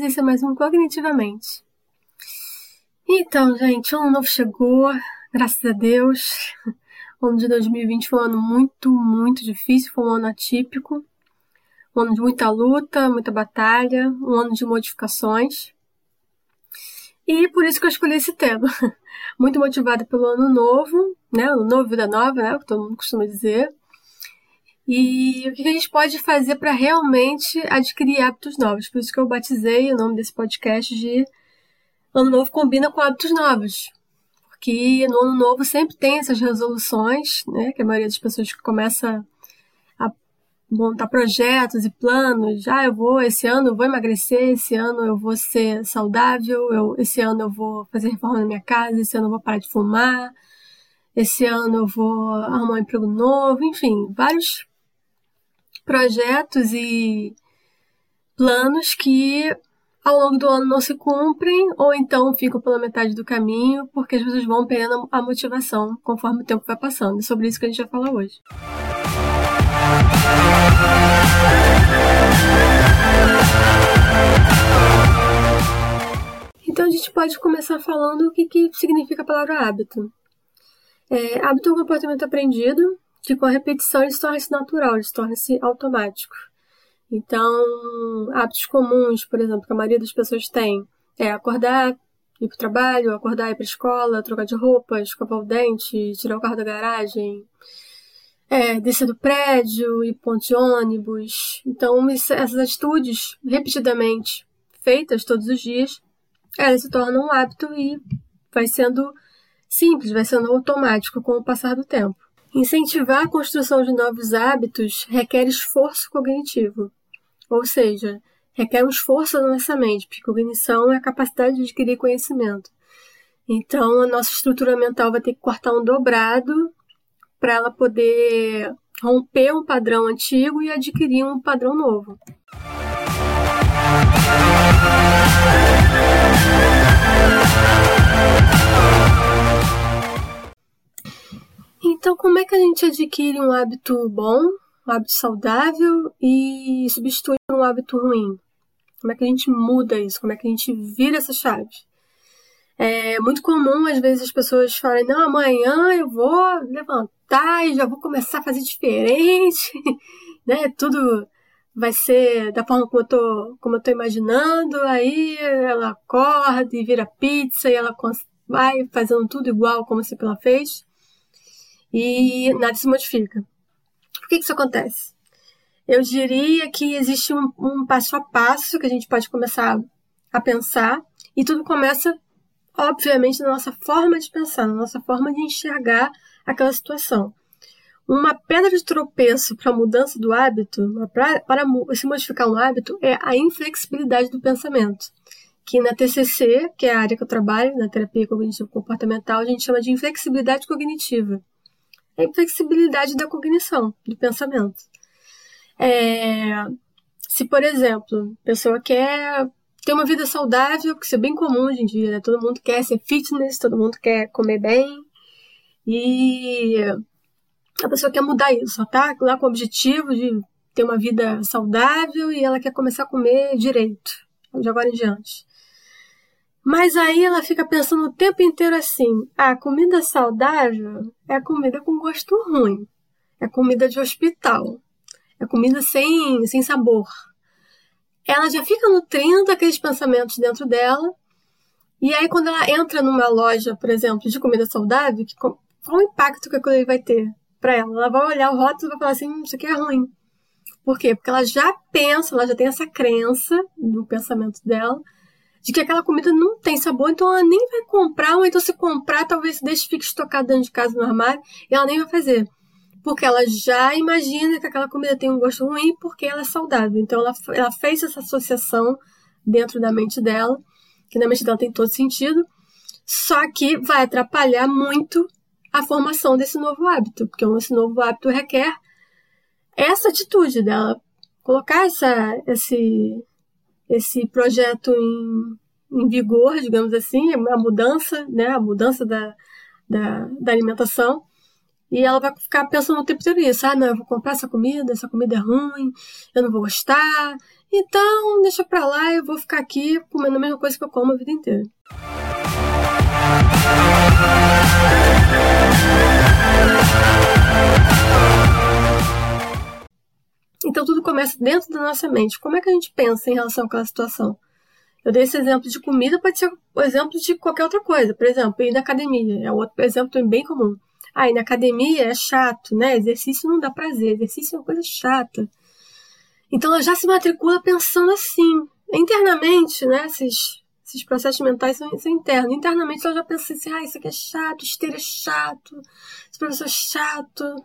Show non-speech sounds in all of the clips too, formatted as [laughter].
E esse é mais um Cognitivamente. Então, gente, o ano novo chegou, graças a Deus. [laughs] O ano de 2020 foi um ano muito, muito difícil, foi um ano atípico, um ano de muita luta, muita batalha, um ano de modificações. E por isso que eu escolhi esse tema. [laughs] Muito motivada pelo ano novo, né? Ano novo, vida nova, né? Que todo mundo costuma dizer. E o que a gente pode fazer para realmente adquirir hábitos novos? Por isso que eu batizei o nome desse podcast de Ano Novo Combina com Hábitos Novos. Porque no Ano Novo sempre tem essas resoluções, né? Que a maioria das pessoas começa a montar projetos e planos. Ah, eu vou, esse ano eu vou emagrecer, esse ano eu vou ser saudável, eu, esse ano eu vou fazer reforma na minha casa, esse ano eu vou parar de fumar, esse ano eu vou arrumar um emprego novo, enfim, vários projetos e planos que ao longo do ano não se cumprem ou então ficam pela metade do caminho porque as pessoas vão perdendo a motivação conforme o tempo vai passando. É sobre isso que a gente vai falar hoje. Então a gente pode começar falando o que, que significa a palavra hábito. É, hábito é um comportamento aprendido que com a repetição ele se torna-se natural, ele se torna-se automático. Então, hábitos comuns, por exemplo, que a maioria das pessoas tem, é acordar, ir para o trabalho, acordar, ir para a escola, trocar de roupa, escovar o dente, tirar o carro da garagem, é, descer do prédio, ir ponto de ônibus. Então, essas atitudes, repetidamente feitas todos os dias, elas se tornam um hábito e vai sendo simples, vai sendo automático com o passar do tempo. Incentivar a construção de novos hábitos requer esforço cognitivo, ou seja, requer um esforço da nossa mente, porque cognição é a capacidade de adquirir conhecimento. Então, a nossa estrutura mental vai ter que cortar um dobrado para ela poder romper um padrão antigo e adquirir um padrão novo. Então, como é que a gente adquire um hábito bom, um hábito saudável e substitui por um hábito ruim? Como é que a gente muda isso? Como é que a gente vira essa chave? É muito comum, às vezes, as pessoas falarem: não, amanhã eu vou levantar e já vou começar a fazer diferente, [laughs] né? Tudo vai ser da forma como eu tô, como eu tô imaginando. Aí ela acorda e vira pizza e ela vai fazendo tudo igual como se ela fez e nada se modifica. Por que, que isso acontece? Eu diria que existe um, um passo a passo que a gente pode começar a pensar e tudo começa, obviamente, na nossa forma de pensar, na nossa forma de enxergar aquela situação. Uma pedra de tropeço para a mudança do hábito, para, para se modificar um hábito, é a inflexibilidade do pensamento. Que na TCC, que é a área que eu trabalho, na terapia cognitivo comportamental, a gente chama de inflexibilidade cognitiva a inflexibilidade da cognição, do pensamento. É, se, por exemplo, a pessoa quer ter uma vida saudável, que isso é bem comum hoje em dia, né? Todo mundo quer ser fitness, todo mundo quer comer bem. E a pessoa quer mudar isso, só tá lá com o objetivo de ter uma vida saudável e ela quer começar a comer direito, de agora em diante. Mas aí ela fica pensando o tempo inteiro assim: a ah, comida saudável é comida com gosto ruim, é comida de hospital, é comida sem, sem sabor. Ela já fica nutrindo aqueles pensamentos dentro dela. E aí, quando ela entra numa loja, por exemplo, de comida saudável, que, qual o impacto que aquilo vai ter para ela? Ela vai olhar o rótulo e vai falar assim: hum, isso aqui é ruim. Por quê? Porque ela já pensa, ela já tem essa crença no pensamento dela de que aquela comida não tem sabor, então ela nem vai comprar, ou então se comprar, talvez deixe fique estocado dentro de casa no armário e ela nem vai fazer. Porque ela já imagina que aquela comida tem um gosto ruim porque ela é saudável. Então ela, ela fez essa associação dentro da mente dela, que na mente dela tem todo sentido, só que vai atrapalhar muito a formação desse novo hábito, porque esse novo hábito requer essa atitude dela, colocar essa, esse, esse projeto em, em vigor, digamos assim, a mudança, né, a mudança da, da, da alimentação. E ela vai ficar pensando o tempo inteiro isso. Ah, não, eu vou comprar essa comida, essa comida é ruim, eu não vou gostar. Então, deixa pra lá, eu vou ficar aqui comendo a mesma coisa que eu como a vida inteira. Então tudo começa dentro da nossa mente. Como é que a gente pensa em relação àquela situação? Eu dei esse exemplo de comida, pode ser o exemplo de qualquer outra coisa. Por exemplo, ir na academia. É outro exemplo bem comum. Ah, ir na academia é chato, né? Exercício não dá prazer. Exercício é uma coisa chata. Então ela já se matricula pensando assim. Internamente, né? Esses, esses processos mentais são, são internos. Internamente ela já pensa assim, ah, isso aqui é chato, esteira é chato, esse professor é chato,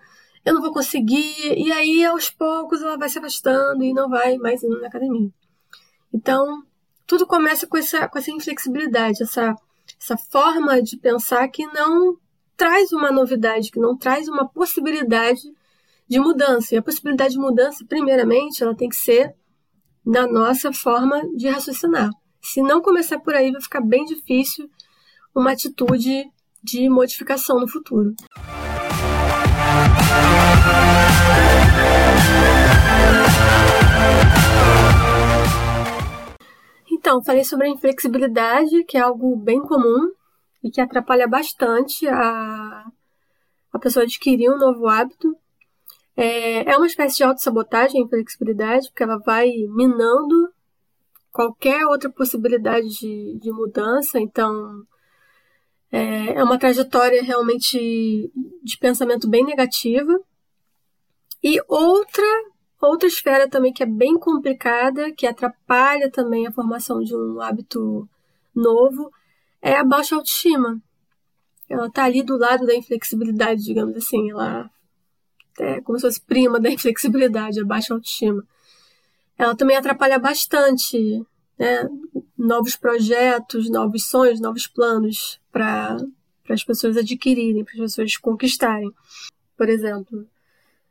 eu não vou conseguir. E aí, aos poucos, ela vai se afastando e não vai mais indo na academia. Então, tudo começa com essa, com essa inflexibilidade, essa, essa forma de pensar que não traz uma novidade, que não traz uma possibilidade de mudança. E a possibilidade de mudança, primeiramente, ela tem que ser na nossa forma de raciocinar. Se não começar por aí, vai ficar bem difícil uma atitude de modificação no futuro. Então, falei sobre a inflexibilidade, que é algo bem comum e que atrapalha bastante a, a pessoa adquirir um novo hábito. É, é uma espécie de autossabotagem a inflexibilidade, porque ela vai minando qualquer outra possibilidade de, de mudança. Então, é, é uma trajetória realmente de pensamento bem negativa. E outra outra esfera também que é bem complicada, que atrapalha também a formação de um hábito novo, é a baixa autoestima. Ela está ali do lado da inflexibilidade, digamos assim. Ela é como se fosse prima da inflexibilidade, a baixa autoestima. Ela também atrapalha bastante né, novos projetos, novos sonhos, novos planos para as pessoas adquirirem, para as pessoas conquistarem. Por exemplo,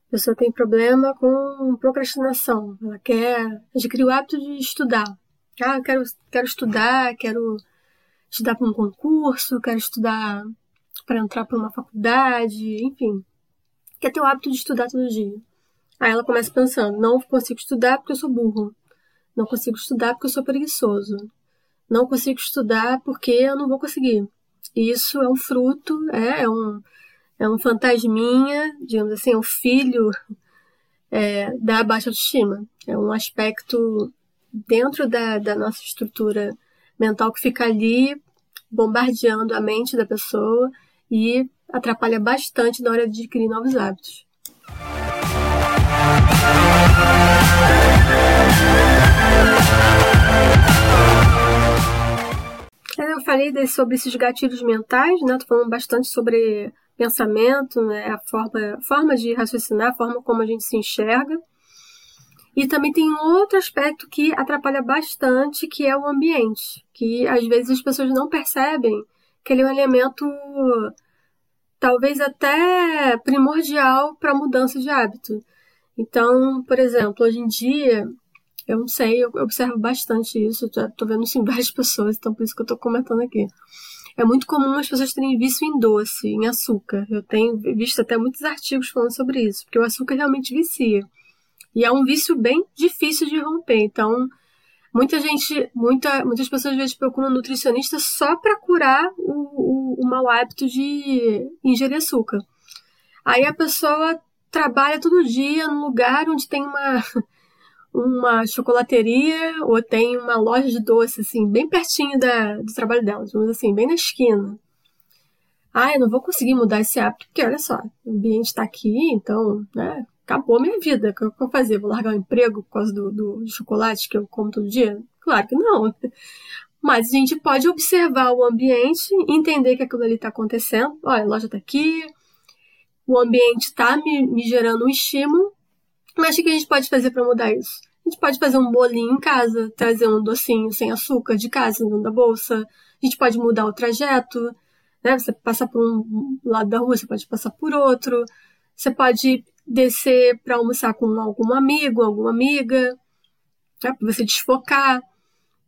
a pessoa tem problema com procrastinação, ela quer adquirir o hábito de estudar. Ah, quero, quero estudar, quero estudar para um concurso, quero estudar para entrar para uma faculdade, enfim. Quer ter o hábito de estudar todo dia. Aí ela começa pensando: não consigo estudar porque eu sou burro. Não consigo estudar porque eu sou preguiçoso. Não consigo estudar porque eu não vou conseguir. Isso é um fruto, é, é um, é um fantasminha, digamos assim, um filho é, da baixa autoestima. É um aspecto dentro da, da nossa estrutura mental que fica ali bombardeando a mente da pessoa e atrapalha bastante na hora de adquirir novos hábitos. É, eu falei sobre esses gatilhos mentais, né? Tô falando bastante sobre pensamento, né? a forma, forma de raciocinar, a forma como a gente se enxerga. E também tem um outro aspecto que atrapalha bastante, que é o ambiente, que às vezes as pessoas não percebem que ele é um elemento talvez até primordial para a mudança de hábito. Então, por exemplo, hoje em dia, eu não sei, eu observo bastante isso, estou vendo isso em [laughs] várias pessoas, então por isso que eu estou comentando aqui. É muito comum as pessoas terem vício em doce, em açúcar. Eu tenho visto até muitos artigos falando sobre isso, porque o açúcar realmente vicia. E é um vício bem difícil de romper. Então, muita gente, muita, muitas pessoas às vezes procuram um nutricionista só para curar o, o, o mau hábito de ingerir açúcar. Aí a pessoa trabalha todo dia num lugar onde tem uma [laughs] uma chocolateria ou tem uma loja de doce, assim, bem pertinho da, do trabalho dela, digamos assim, bem na esquina. Ah, eu não vou conseguir mudar esse hábito, porque olha só, o ambiente está aqui, então, né, acabou a minha vida. O que eu vou fazer? Vou largar o emprego por causa do, do chocolate que eu como todo dia? Claro que não. [laughs] Mas a gente pode observar o ambiente, entender que aquilo ali está acontecendo. Olha, a loja está aqui, o ambiente está me, me gerando um estímulo, mas o que a gente pode fazer para mudar isso? Gente pode fazer um bolinho em casa, trazer um docinho sem açúcar de casa, dentro da bolsa. A gente pode mudar o trajeto, né? Você passa por um lado da rua, você pode passar por outro. Você pode descer para almoçar com algum amigo, alguma amiga, né? para você desfocar.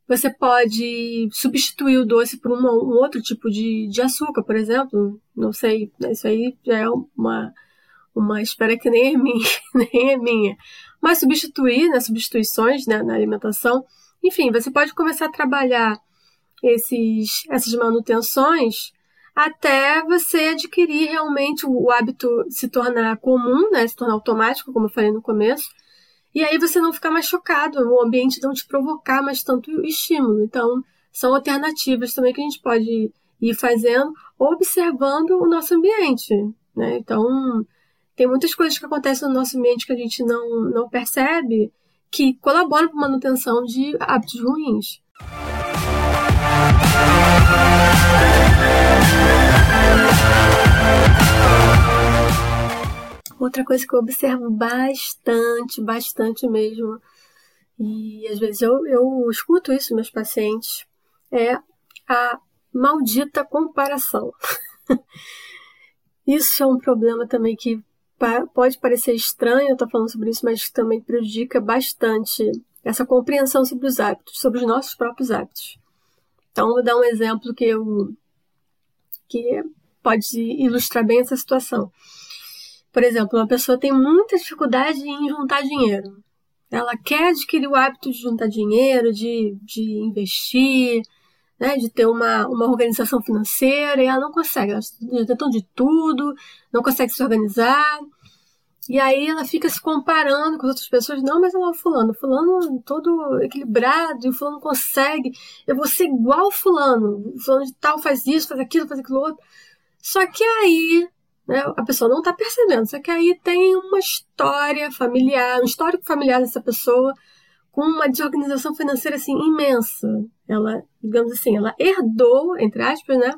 Você pode substituir o doce por um outro tipo de, de açúcar, por exemplo. Não sei, isso aí já é uma uma esfera que nem é minha, [laughs] nem é minha. Mas substituir, né, substituições né, na alimentação, enfim, você pode começar a trabalhar esses, essas manutenções até você adquirir realmente o hábito se tornar comum, né, se tornar automático, como eu falei no começo, e aí você não ficar mais chocado, o ambiente não te provocar mais tanto estímulo. Então, são alternativas também que a gente pode ir fazendo, observando o nosso ambiente. Né? Então, tem muitas coisas que acontecem no nosso ambiente que a gente não, não percebe que colaboram para a manutenção de hábitos ruins. Outra coisa que eu observo bastante, bastante mesmo, e às vezes eu, eu escuto isso meus pacientes, é a maldita comparação. [laughs] isso é um problema também que pode parecer estranho estar falando sobre isso, mas também prejudica bastante essa compreensão sobre os hábitos, sobre os nossos próprios hábitos. Então, vou dar um exemplo que eu que pode ilustrar bem essa situação. Por exemplo, uma pessoa tem muita dificuldade em juntar dinheiro. Ela quer adquirir o hábito de juntar dinheiro, de, de investir, né, de ter uma, uma organização financeira, e ela não consegue. Ela tentando de tudo, não consegue se organizar. E aí ela fica se comparando com as outras pessoas. Não, mas ela é o fulano. Fulano todo equilibrado, e o fulano consegue. Eu vou ser igual o fulano. O fulano de tal faz isso, faz aquilo, faz aquilo outro. Só que aí né, a pessoa não está percebendo. Só que aí tem uma história familiar, um histórico familiar dessa pessoa com uma desorganização financeira assim imensa. Ela, digamos assim, ela herdou, entre aspas, né?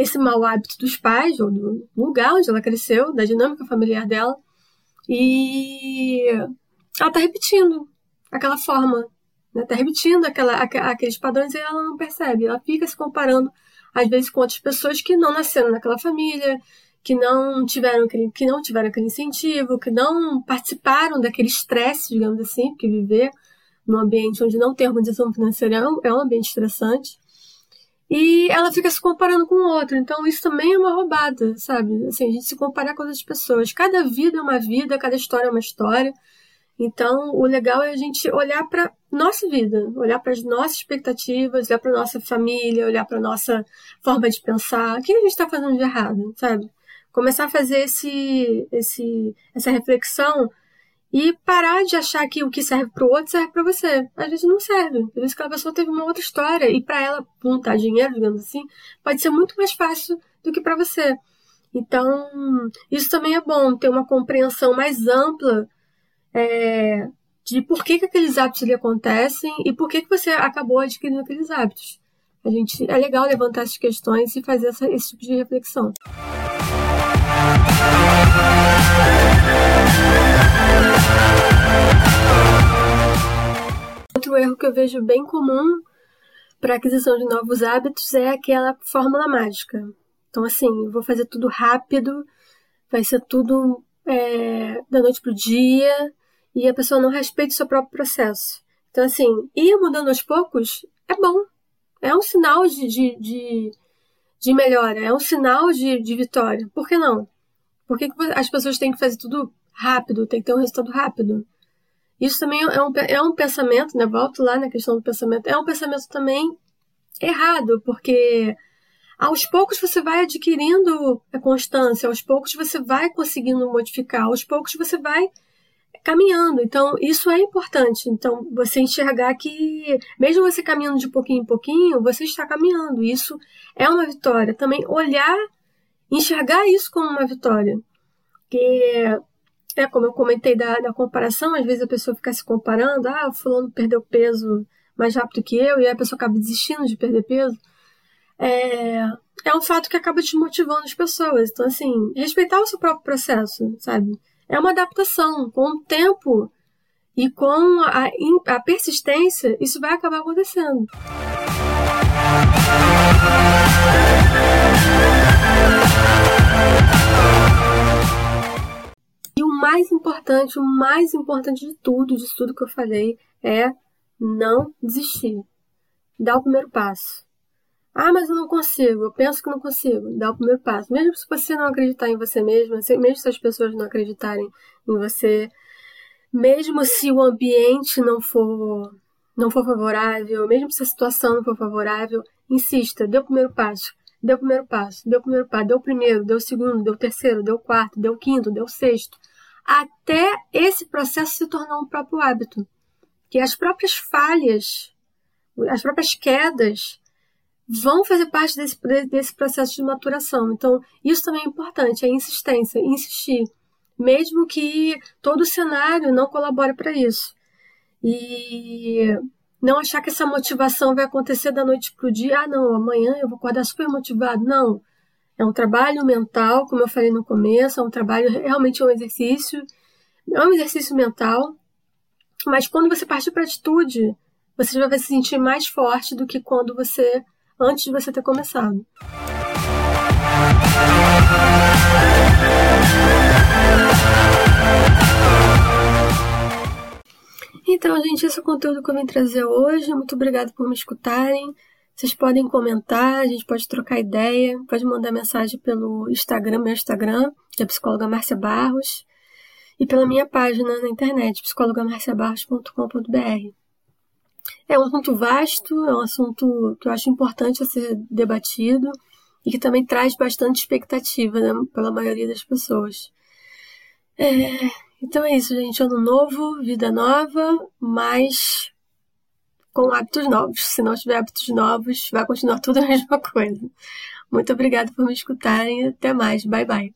esse mau hábito dos pais, ou do lugar onde ela cresceu, da dinâmica familiar dela, e ela está repetindo aquela forma, né? Tá repetindo aquela, aqueles padrões e ela não percebe. Ela fica se comparando, às vezes, com outras pessoas que não nasceram naquela família, que não tiveram aquele, que não tiveram aquele incentivo, que não participaram daquele estresse, digamos assim, porque viver num ambiente onde não tem organização financeira é um, é um ambiente estressante e ela fica se comparando com o outro. Então isso também é uma roubada, sabe? Assim, a gente se comparar com outras pessoas. Cada vida é uma vida, cada história é uma história. Então, o legal é a gente olhar para nossa vida, olhar para as nossas expectativas, olhar para nossa família, olhar para nossa forma de pensar. O que a gente está fazendo de errado, sabe? Começar a fazer esse, esse, essa reflexão e parar de achar que o que serve para o outro serve para você. Às vezes não serve. Às vezes aquela pessoa teve uma outra história e para ela juntar dinheiro, digamos assim, pode ser muito mais fácil do que para você. Então, isso também é bom, ter uma compreensão mais ampla é, de por que, que aqueles hábitos ali acontecem e por que, que você acabou adquirindo aqueles hábitos. A gente, é legal levantar essas questões e fazer essa, esse tipo de reflexão. Outro erro que eu vejo bem comum para aquisição de novos hábitos é aquela fórmula mágica. Então, assim, eu vou fazer tudo rápido, vai ser tudo é, da noite pro dia, e a pessoa não respeita o seu próprio processo. Então, assim, ir mudando aos poucos é bom. É um sinal de, de, de, de melhora, é um sinal de, de vitória. Por que não? Por que, que as pessoas têm que fazer tudo rápido, tem que ter um resultado rápido? Isso também é um, é um pensamento, né? Volto lá na questão do pensamento. É um pensamento também errado, porque aos poucos você vai adquirindo a constância, aos poucos você vai conseguindo modificar, aos poucos você vai caminhando. Então, isso é importante. Então, você enxergar que, mesmo você caminhando de pouquinho em pouquinho, você está caminhando. Isso é uma vitória. Também olhar, enxergar isso como uma vitória. Que é, como eu comentei da, da comparação, às vezes a pessoa fica se comparando, ah, o fulano perdeu peso mais rápido que eu, e aí a pessoa acaba desistindo de perder peso. É, é um fato que acaba desmotivando as pessoas. Então, assim, respeitar o seu próprio processo, sabe? É uma adaptação. Com o tempo e com a, a persistência, isso vai acabar acontecendo. Mais importante, o mais importante de tudo, de tudo que eu falei, é não desistir. Dar o primeiro passo. Ah, mas eu não consigo, eu penso que não consigo. Dá o primeiro passo. Mesmo se você não acreditar em você mesmo, mesmo se as pessoas não acreditarem em você, mesmo se o ambiente não for não for favorável, mesmo se a situação não for favorável, insista, dê o primeiro passo, dê o primeiro passo, dê o primeiro passo, dê o primeiro, dê o segundo, dê o terceiro, dê o quarto, dê o quinto, dê o sexto, até esse processo se tornar um próprio hábito. Que as próprias falhas, as próprias quedas vão fazer parte desse, desse processo de maturação. Então, isso também é importante, a insistência, insistir, mesmo que todo o cenário não colabore para isso. E não achar que essa motivação vai acontecer da noite para o dia. Ah, não, amanhã eu vou acordar super motivado. Não. É um trabalho mental, como eu falei no começo, é um trabalho, realmente é um exercício, é um exercício mental. Mas quando você partir para a atitude, você já vai se sentir mais forte do que quando você, antes de você ter começado. Então, gente, esse é o conteúdo que eu vim trazer hoje. Muito obrigada por me escutarem. Vocês podem comentar, a gente pode trocar ideia, pode mandar mensagem pelo Instagram, meu Instagram, que é psicóloga Márcia Barros, e pela minha página na internet, psicologamarciabarros.com.br. É um assunto vasto, é um assunto que eu acho importante a ser debatido e que também traz bastante expectativa né, pela maioria das pessoas. É, então é isso, gente. Ano novo, vida nova, mas com hábitos novos. Se não tiver hábitos novos, vai continuar [laughs] tudo a mesma coisa. Muito obrigada por me escutarem. Até mais. Bye, bye.